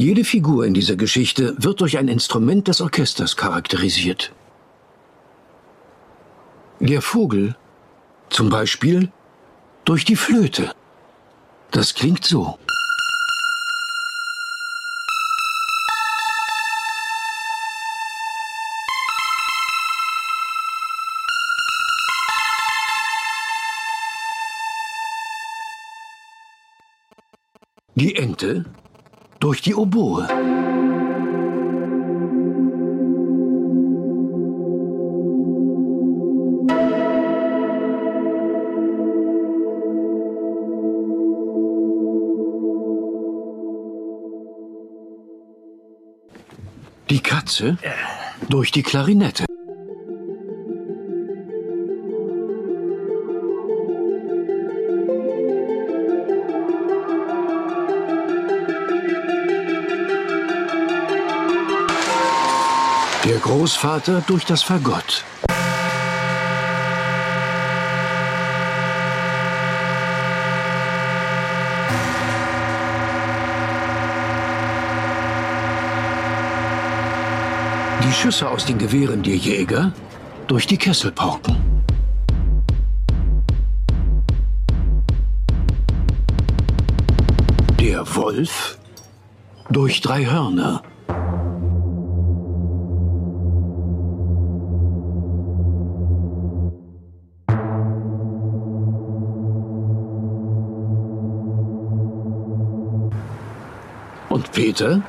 Jede Figur in dieser Geschichte wird durch ein Instrument des Orchesters charakterisiert. Der Vogel zum Beispiel durch die Flöte. Das klingt so. Die Ente durch die Oboe. Die Katze durch die Klarinette. Der Großvater durch das Fagott. Die Schüsse aus den Gewehren der Jäger durch die Kesselpauken. Der Wolf durch drei Hörner. Und Peter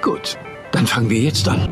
Gut, dann fangen wir jetzt an.